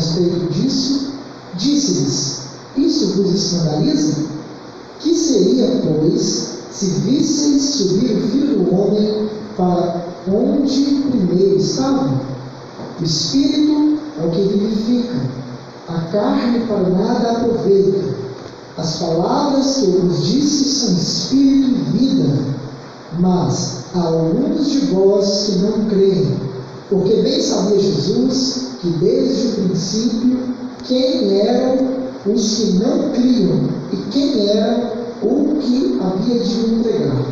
respeito disso, disse-lhes: Isso vos escandaliza? Que seria, pois, se visseis subir o Filho do Homem para onde primeiro estava? O Espírito é o que vivifica, a carne para nada aproveita. As palavras que eu vos disse são Espírito e vida, mas há alguns de vós que não creem, porque bem sabia Jesus que desde o princípio quem eram os que não criam e quem era o que havia de entregar.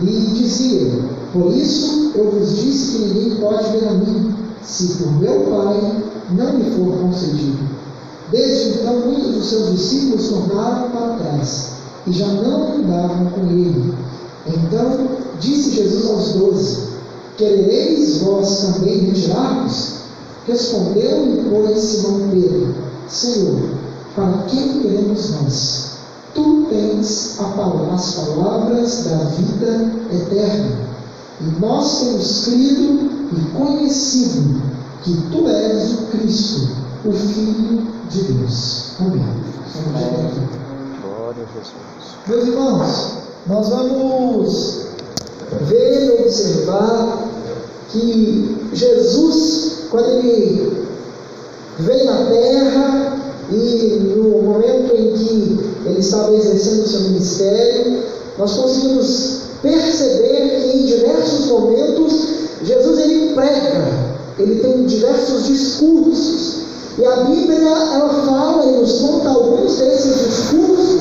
E dizia: Por isso eu vos disse que ninguém pode ver a mim, se por meu Pai não me for concedido. Desde então, muitos dos seus discípulos tornaram para trás e já não andavam com ele. Então disse Jesus aos doze: Querereis vós também retirar-vos? Respondeu-lhe, pois, Simão Pedro: Senhor, para quem queremos nós? Tu tens as palavras da vida eterna. E nós temos crido e conhecido que tu és o Cristo, o Filho de Deus. Amém. Glória a Jesus. Meus irmãos, nós vamos ver e observar que Jesus, quando ele veio na terra e no momento em que ele estava exercendo o seu ministério, nós conseguimos perceber que em diversos momentos Jesus ele prega, ele tem diversos discursos. E a Bíblia ela fala e nos conta alguns desses discursos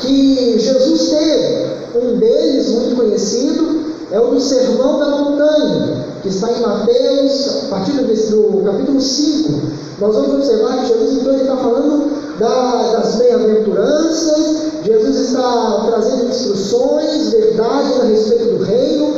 que Jesus teve. Um deles, muito conhecido, é o do Sermão da Montanha, que está em Mateus, a partir do, do capítulo 5. Nós vamos observar que Jesus então está falando da, das bem-aventuranças, Jesus está trazendo instruções, verdades a respeito do reino.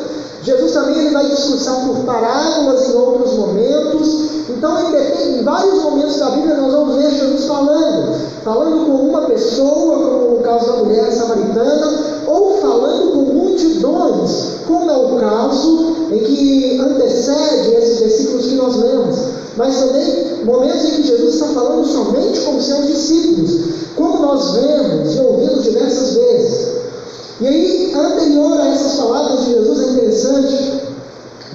Jesus também ele vai discursar por parábolas em outros momentos. Então, em, vários momentos da Bíblia, nós vamos ver Jesus falando, falando com uma pessoa, como no caso da mulher samaritana, ou falando com multidões, como é o caso em que antecede esses versículos que nós lemos. Mas também momentos em que Jesus está falando somente com seus discípulos, como nós vemos e ouvimos diversas vezes. E aí, anterior a essas palavras de Jesus, é interessante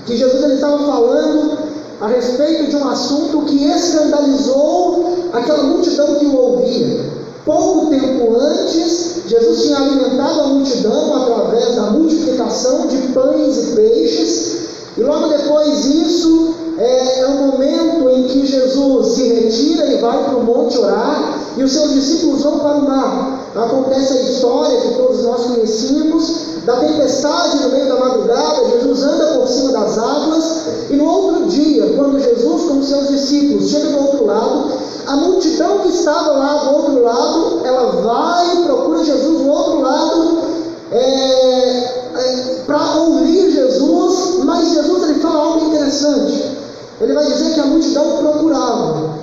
que Jesus ele estava falando a respeito de um assunto que escandalizou aquela multidão que o ouvia. Pouco tempo antes, Jesus tinha alimentado a multidão através da multiplicação de pães e peixes, e logo depois disso é, é o momento em que Jesus se retira e vai para o monte orar, e os seus discípulos vão para o mar. Acontece a história que todos nós conhecemos, da tempestade no meio da madrugada, Jesus anda por cima das águas, e no outro dia, quando Jesus com os seus discípulos chega do outro lado, a multidão que estava lá do outro lado, ela vai e procura Jesus do outro lado é, é, para ouvir Jesus, mas Jesus ele fala algo interessante. Ele vai dizer que a multidão procurava,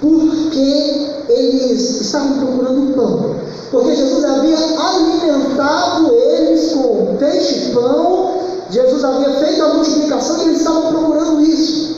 porque eles estavam procurando pão. Porque Jesus havia alimentado eles com peixe e pão, Jesus havia feito a multiplicação e eles estavam procurando isso.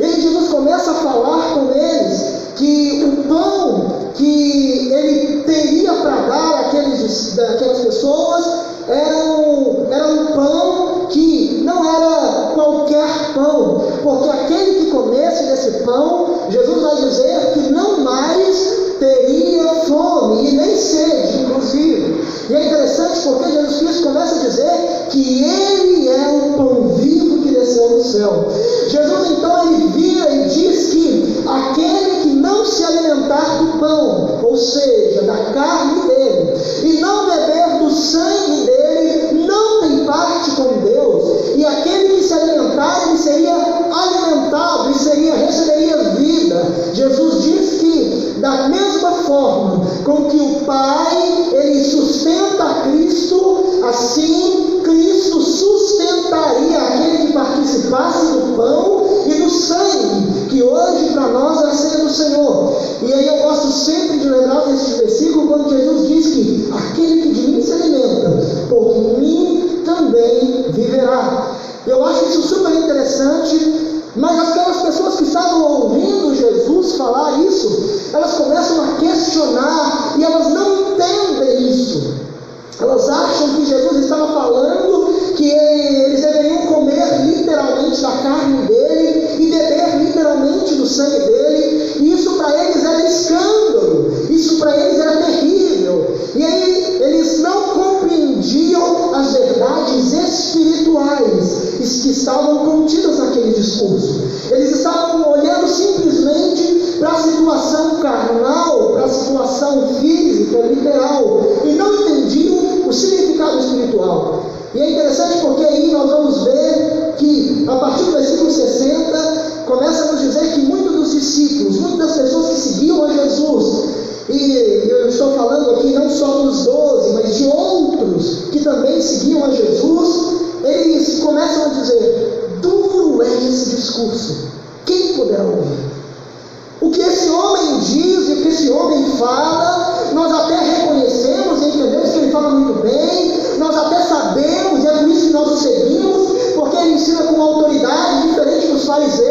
E Jesus começa a falar com eles que o pão que ele teria para dar àqueles, àquelas pessoas era um, era um pão que não era qualquer pão, porque aquele que comesse desse pão, Jesus vai dizer que não mais teria fome e nem sede, inclusive. E é interessante porque Jesus Cristo começa a dizer que Ele é o pão vivo que desceu do céu. Jesus então ele vira e diz que aquele que não se alimentar do pão, ou seja, da carne forma com que o Pai ele sustenta Cristo, assim Cristo sustentaria aquele que participasse do pão e do sangue, que hoje para nós é ceia do Senhor. E aí eu gosto sempre de lembrar desse versículo quando Jesus diz que aquele acham que Jesus estava falando que eles deveriam comer literalmente da carne dele e beber literalmente do sangue dele. E isso para eles era escândalo, isso para eles era terrível. E aí eles não compreendiam as verdades espirituais que estavam contidas naquele discurso. espiritual. E é interessante porque aí nós vamos ver que, a partir do versículo 60, começa a nos dizer que muitos dos discípulos, muitas das pessoas que seguiam a Jesus, e eu estou falando aqui não só dos doze, mas de outros que também seguiam a Jesus, mas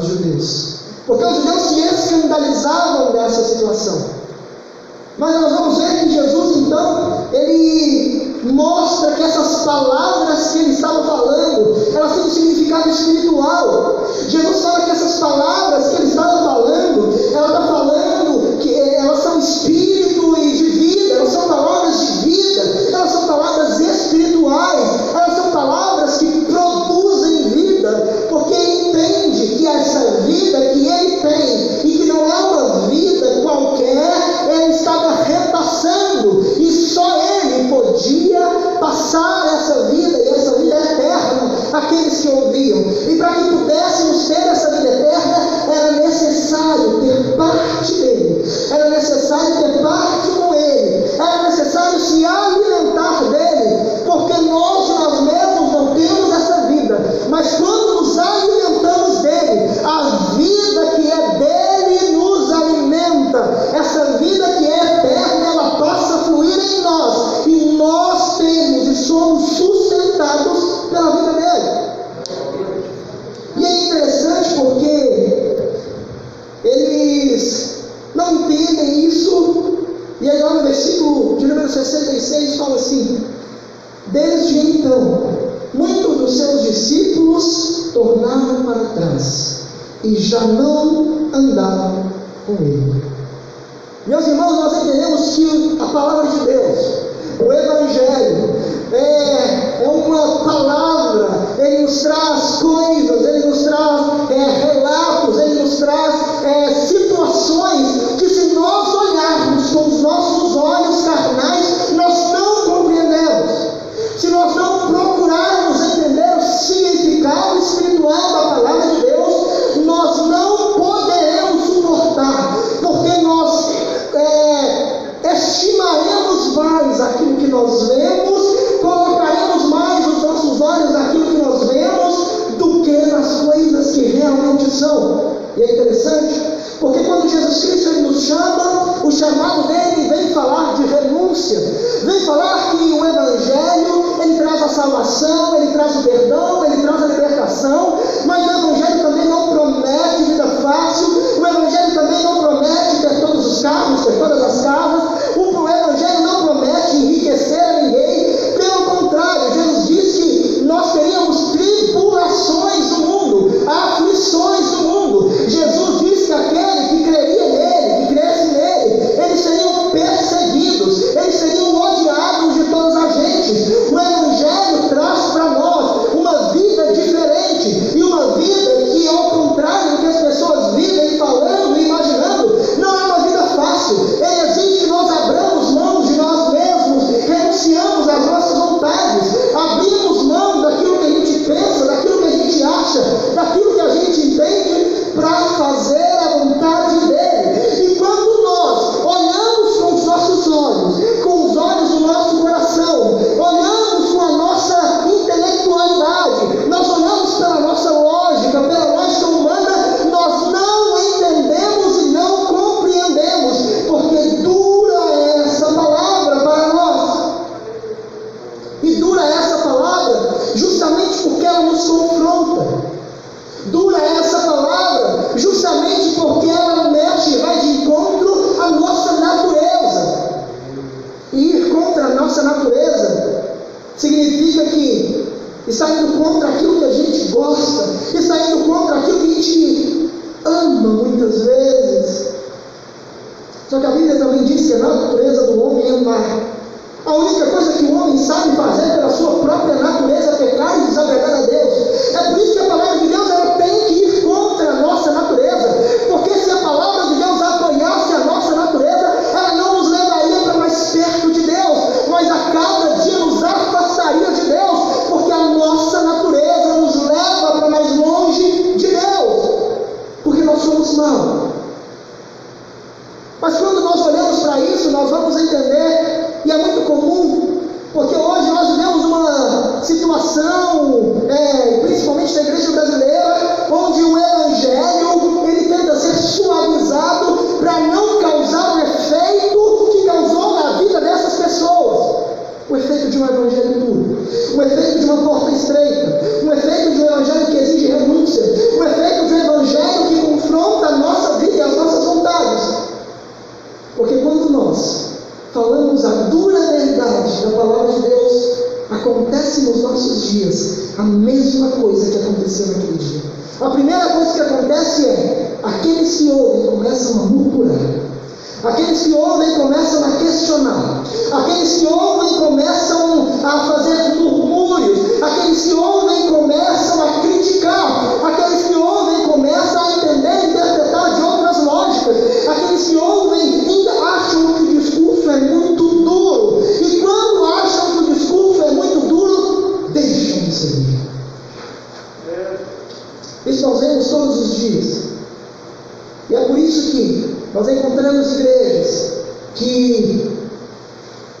os judeus. Porque os judeus se escandalizavam dessa situação. Mas nós vamos ver que Jesus, então, ele mostra que essas palavras que ele estava falando, elas têm um significado espiritual. Jesus fala que essas palavras que ele estava eles ouviam. E para que aquilo que nós vemos, colocaremos mais os nossos olhos naquilo que nós vemos do que nas coisas que realmente são. E é interessante, porque quando Jesus Cristo nos chama, o chamado dele vem falar de renúncia, vem falar que o Evangelho ele traz a salvação, ele traz o perdão, ele traz a libertação, mas o Evangelho também não promete vida fácil, o Evangelho também não promete ter todos os carros, ter todas as casas, te enriquecer a ninguém.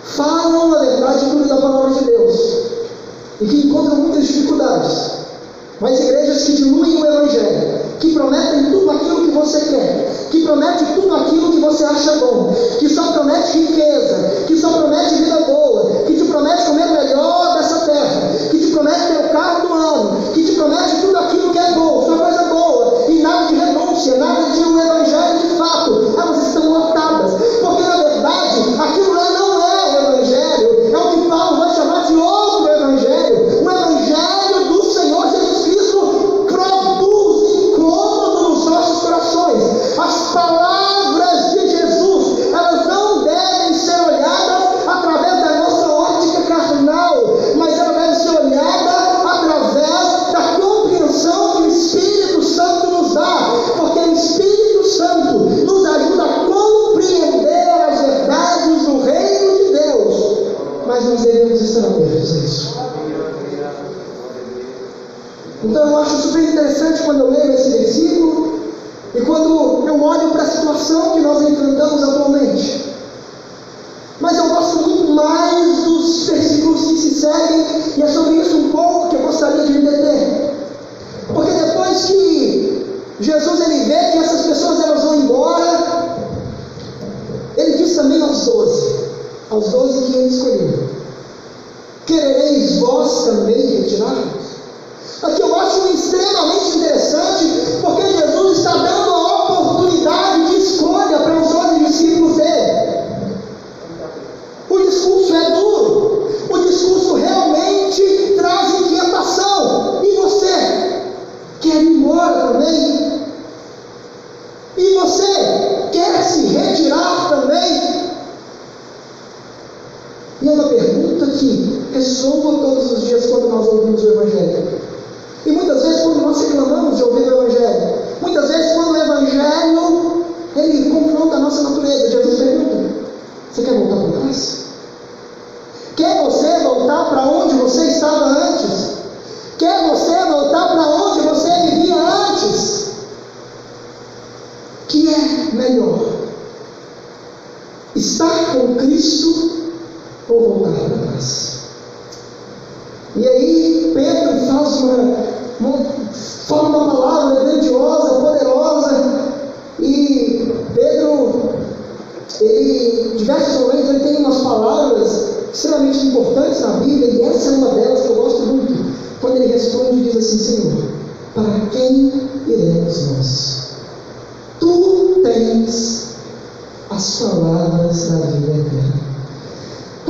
falam, na verdade, tudo da palavra de Deus e que encontram muitas dificuldades. Mas igrejas que diluem o Evangelho, que prometem tudo aquilo que você quer, que promete tudo aquilo que você acha bom, que só promete riqueza, que só promete vida boa, que te promete comer o melhor dessa terra, que te promete ter o carro do ano, que te promete tudo aquilo que é bom, só coisa boa, e nada de renúncia, nada de E é sobre isso um pouco que eu gostaria de me deter. Porque depois que Jesus voltar para trás. E aí Pedro faz uma, uma forma uma palavra grandiosa, poderosa, e Pedro, ele, diversos momentos, ele tem umas palavras extremamente importantes na Bíblia, e essa é uma delas que eu gosto muito, quando ele responde e diz assim, Senhor, para quem iremos nós? Tu tens as palavras da vida eterna.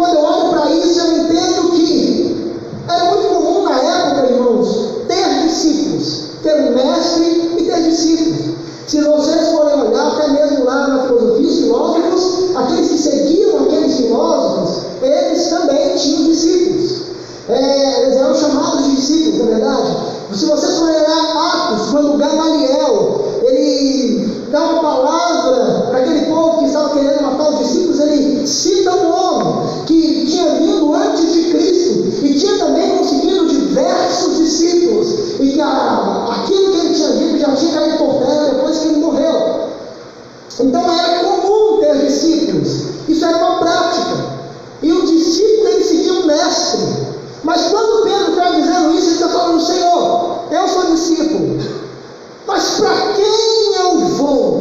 Quando eu olho para isso, eu entendo que era muito comum na época, irmãos, ter discípulos, ter um mestre e ter discípulos. Se vocês forem olhar, até mesmo lá na filosofia, os filósofos, aqueles que seguiam aqueles filósofos, eles também tinham discípulos. É, eles eram chamados de discípulos, na é verdade. Se vocês forem olhar Atos, quando Gamaliel, ele dá uma palavra para aquele povo que estava querendo matar os discípulos, ele cita um homem que tinha vindo antes de Cristo e tinha também conseguido diversos discípulos, e que aquilo que ele tinha vindo já tinha caído por terra depois que ele morreu. Então era comum ter discípulos, isso era uma prática. E o discípulo ele seguia o mestre. Mas quando Pedro está dizendo isso, ele está falando: Senhor, eu sou discípulo, mas para quem eu vou?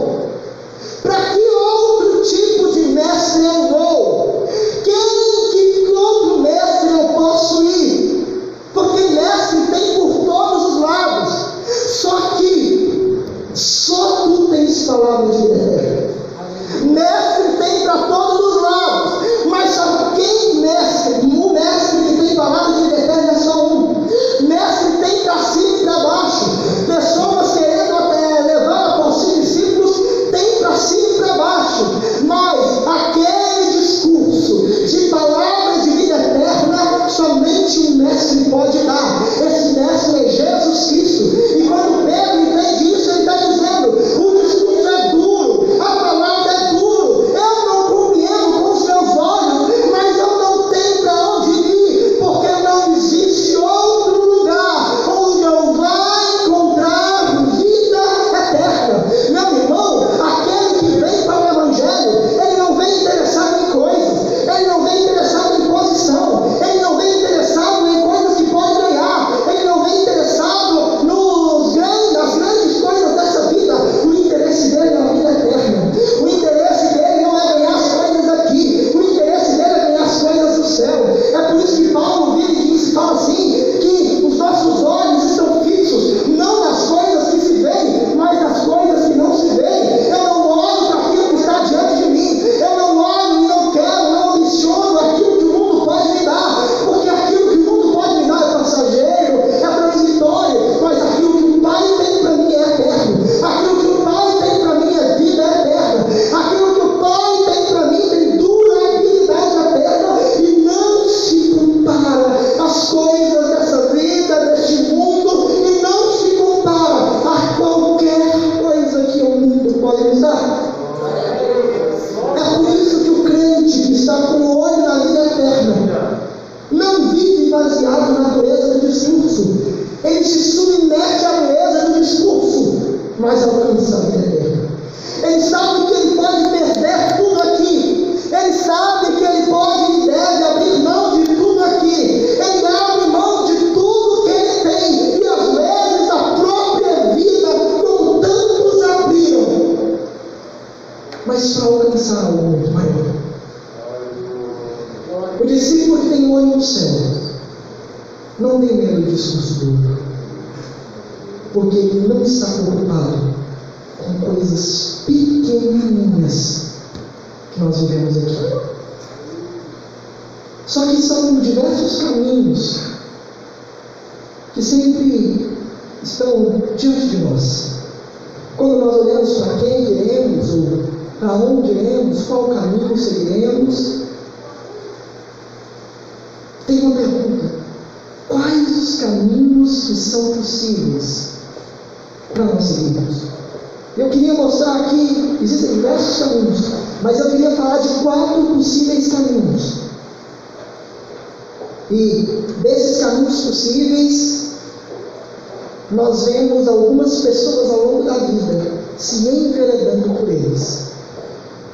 Nós vemos algumas pessoas ao longo da vida se enveredando por eles.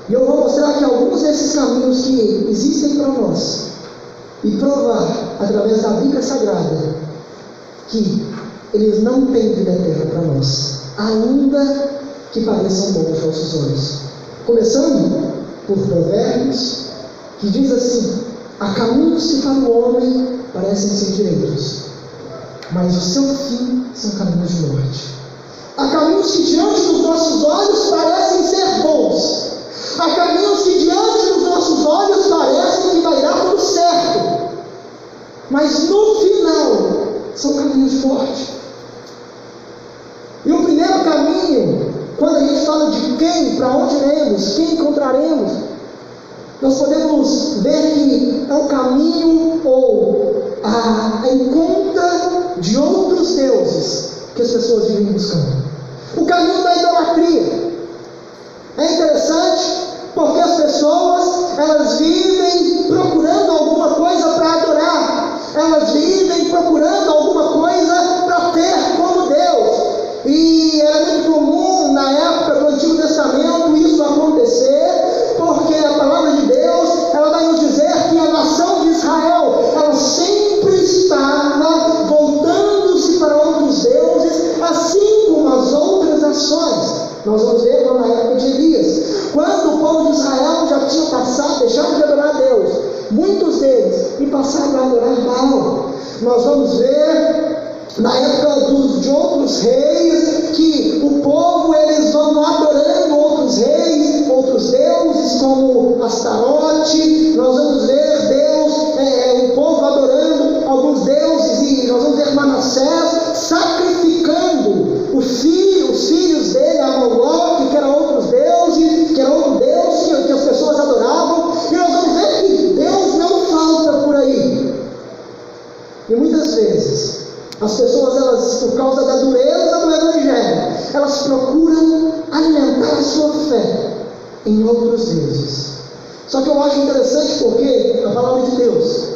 E eu vou mostrar que alguns desses caminhos que existem para nós e provar através da Bíblia Sagrada que eles não têm vida eterna para nós, ainda que pareçam bons aos nossos olhos. Começando por Provérbios, que diz assim: há caminhos que para o homem parecem ser direitos, mas o seu fim são caminhos de morte. Há caminhos que diante dos nossos olhos parecem ser bons. Há caminhos que diante dos nossos olhos parecem que vai dar tudo certo. Mas no final são caminhos morte. E o primeiro caminho, quando a gente fala de quem, para onde iremos, quem encontraremos, nós podemos ver que é o caminho ou a, a encontra de outros deuses que as pessoas vivem buscando. O caminho da idolatria. É interessante porque as pessoas elas vivem procurando alguma coisa para adorar, elas vivem procurando e passaram a adorar Baal. Nós vamos ver na época dos, de outros reis, que o povo eles vão adorando outros reis, outros deuses, como Astarote, nós vamos ver Deus, é, o povo adorando alguns deuses, e nós vamos ver Manassés em outros deuses. Só que eu acho interessante porque a palavra de Deus,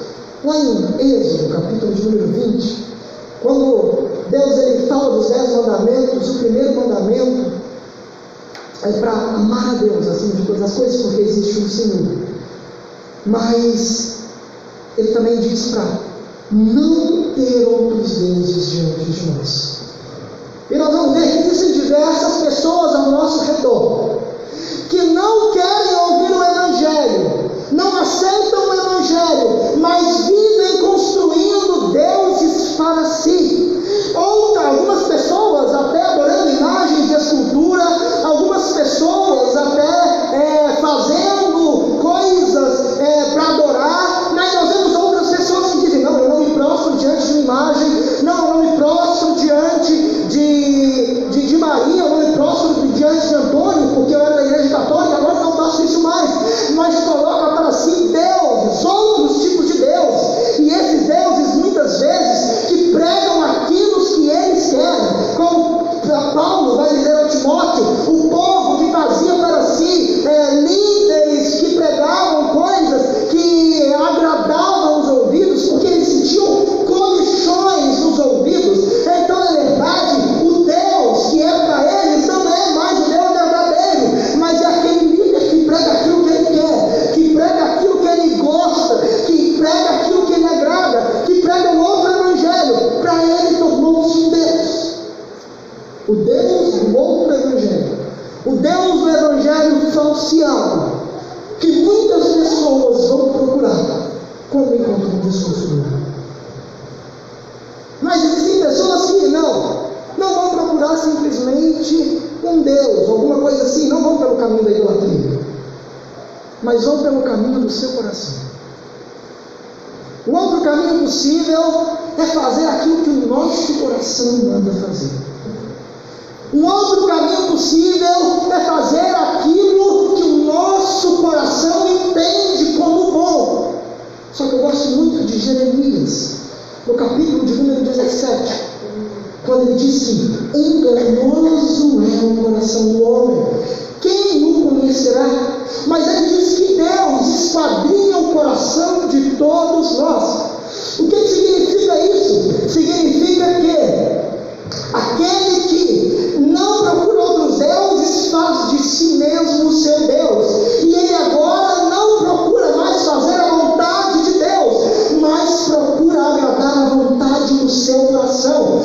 lá em Êxodo, capítulo de número 20, quando Deus ele fala dos dez mandamentos, o primeiro mandamento é para amar a Deus acima de todas as coisas, porque existe um Senhor. Mas ele também diz para não ter outros deuses diante de nós. E nós vamos ver que existem diversas pessoas ao nosso redor que não querem ouvir o Evangelho, não aceitam o Evangelho, mas vivem construindo deuses para si. Ou algumas pessoas até adorando imagens Que muitas pessoas vão procurar quando encontram duro. Mas existem pessoas que não, não vão procurar simplesmente um Deus, alguma coisa assim, não vão pelo caminho da idolatria, mas vão pelo caminho do seu coração. O outro caminho possível é fazer aquilo que o nosso coração manda fazer. Um outro caminho possível é fazer Só que eu gosto muito de Jeremias, no capítulo de número 17, quando ele disse: assim, Enganoso é o coração do homem, quem o conhecerá? Mas ele diz que Deus espadrinha o coração de todos nós. O que significa isso? Significa que aquele que não procura outros deuses faz de si mesmo o seu do seu coração.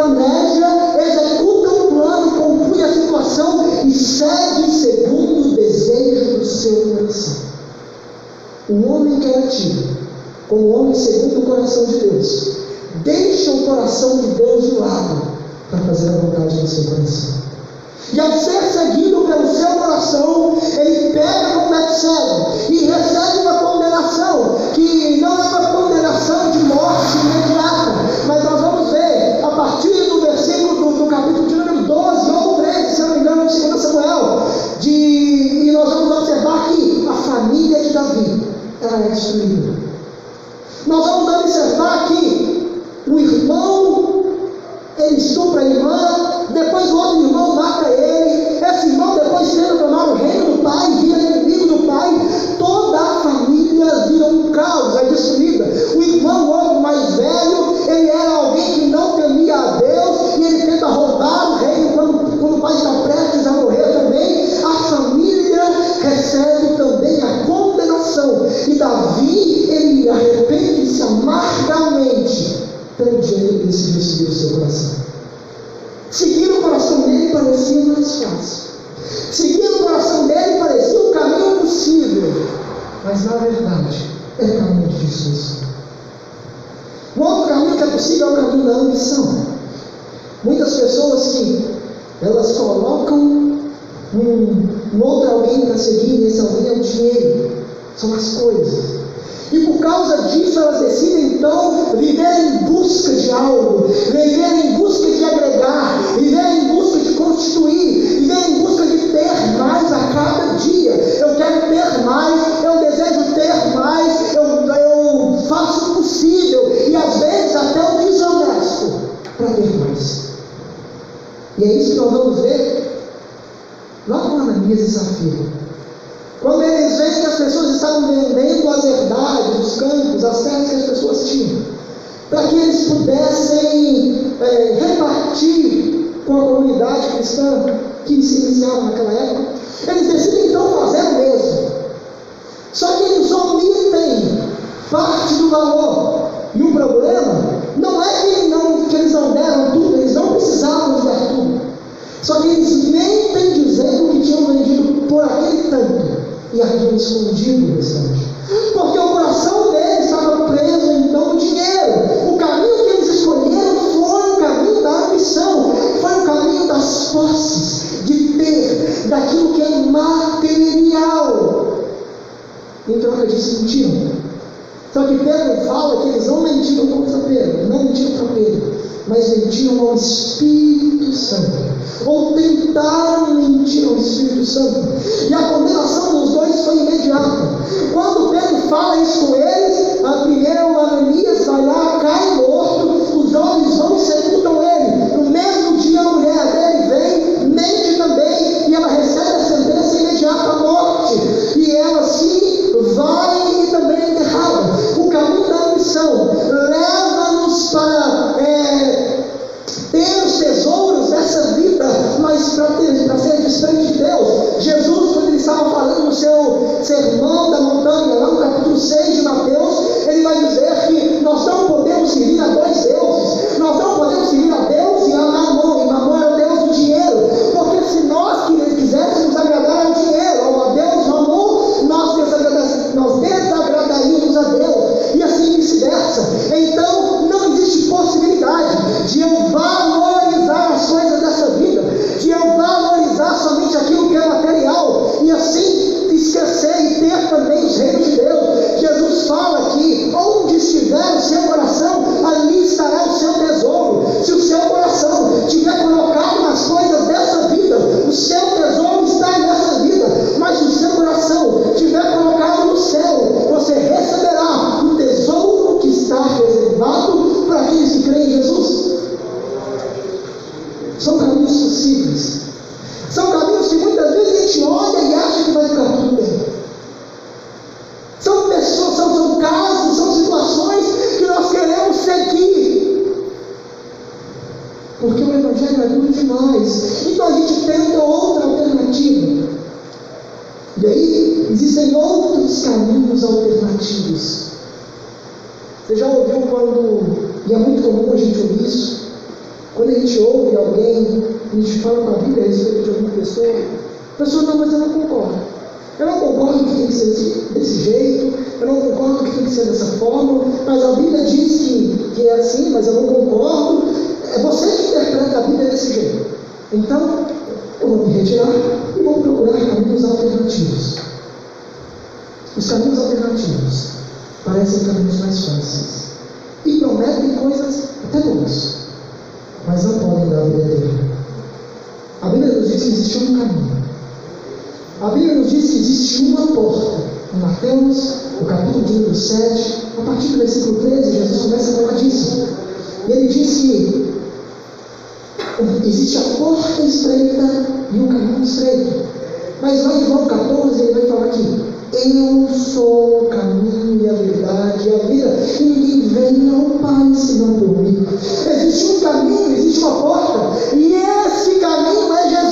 planeja, executa um plano, compõe a situação e segue segundo o desejo do seu coração. O homem que é era tido como homem segundo o coração de Deus, deixa o coração de Deus de lado para fazer a vontade do seu coração. E ao ser seguido, Seguir o coração dele parecia mais fácil. Seguir o coração dele parecia um caminho possível. Mas na verdade, é caminho de destruição. O outro caminho que é possível é o caminho da ambição. Muitas pessoas que elas colocam um, um outro alguém para seguir, esse alguém é o dinheiro, são as coisas. E por causa disso elas decidem então viver em busca de algo, viver em busca de agregar, viver em busca de constituir, viver em busca de ter mais a cada dia. Eu quero ter mais, eu desejo ter mais, eu, eu faço o possível e às vezes até o desonesto para ter mais. E é isso que nós vamos ver lá com Ananias e Safira. Quando eles veem que as pessoas estavam vendendo as verdades, os campos, as terras que as pessoas tinham, para que eles pudessem é, repartir com a comunidade cristã que se iniciava naquela época, eles decidem então fazer o mesmo. Só que eles omitem parte do valor. E o problema não é que, não, que eles não deram tudo, eles não precisavam de dar tudo. Só que eles mentem dizendo que tinham vendido por aquele tanto e haviam escondido o restante. Fala que eles não mentiram contra Pedro, não mentiram para Pedro, mas mentiram ao Espírito Santo ou tentaram mentir ao Espírito Santo. E a condenação dos dois foi imediata. Quando Pedro fala isso com eles, a primeiro Ananias vai lá, cai morto, alguém, a gente fala com a Bíblia a respeito de alguma pessoa, a pessoa, não, mas eu não concordo. Eu não concordo que tem que ser desse jeito, eu não concordo que tem que ser dessa forma, mas a Bíblia diz que, que é assim, mas eu não concordo. É você que interpreta a Bíblia desse jeito. Então, eu vou me retirar e vou procurar caminhos alternativos. Os caminhos alternativos parecem caminhos mais fáceis e prometem coisas até boas, homem da vida eterna. A Bíblia nos diz que existe um caminho. A Bíblia nos diz que existe uma porta. Em Mateus, o capítulo de número 7, a partir do versículo 13, Jesus começa a falar disso. E ele diz que existe a porta estreita e o um caminho estreito. Mas lá em João 14 ele vai falar que eu sou o caminho e a verdade e a vida. Ninguém vem ao Pai senão por mim. Existe um caminho, existe uma porta, e esse caminho é Jesus.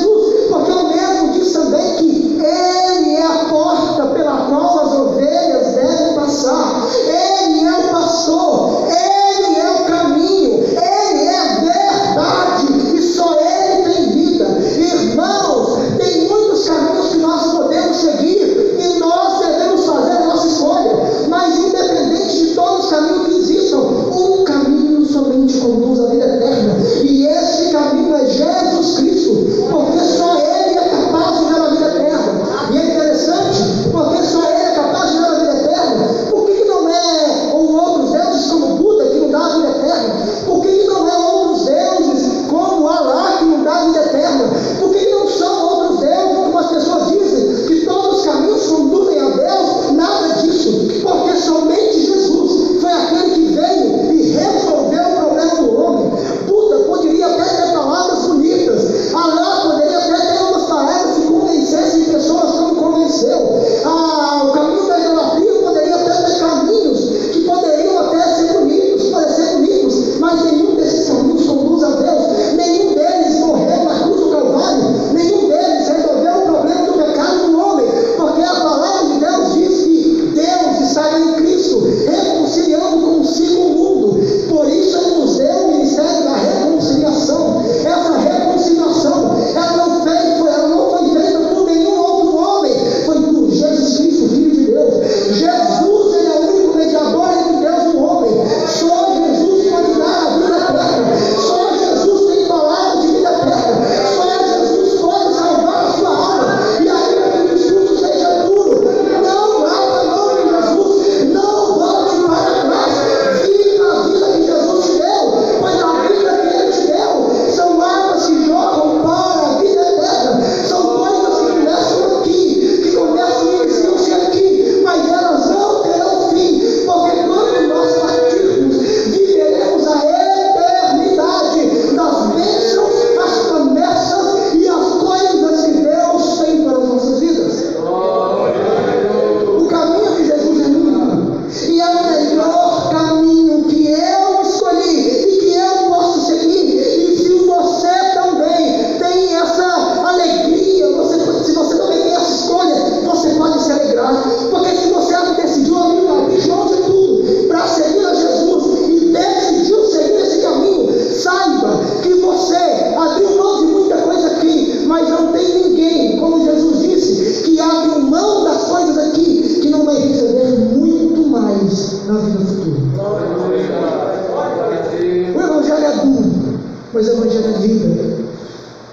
Mas o Evangelho livra.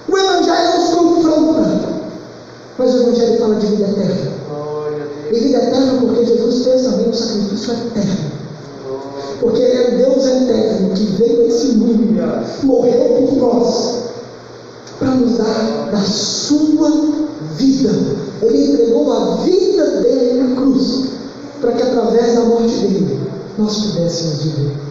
O Evangelho nos confronta, Mas o Evangelho fala de vida eterna. E vida eterna porque Jesus fez também um sacrifício eterno. Porque Ele é Deus eterno que veio a esse mundo, morreu por nós, para nos dar da sua vida. Ele entregou a vida dele na cruz, para que através da morte dele nós pudéssemos viver.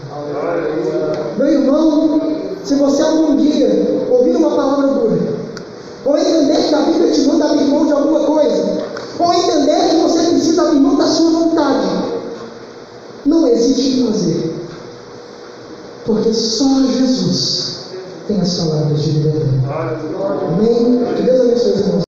precisando abrir mão de alguma coisa, ou entender que você precisa abrir mão da sua vontade. Não existe fazer, porque só Jesus tem as palavras de vida. Amém? Que Deus abençoe os irmãos.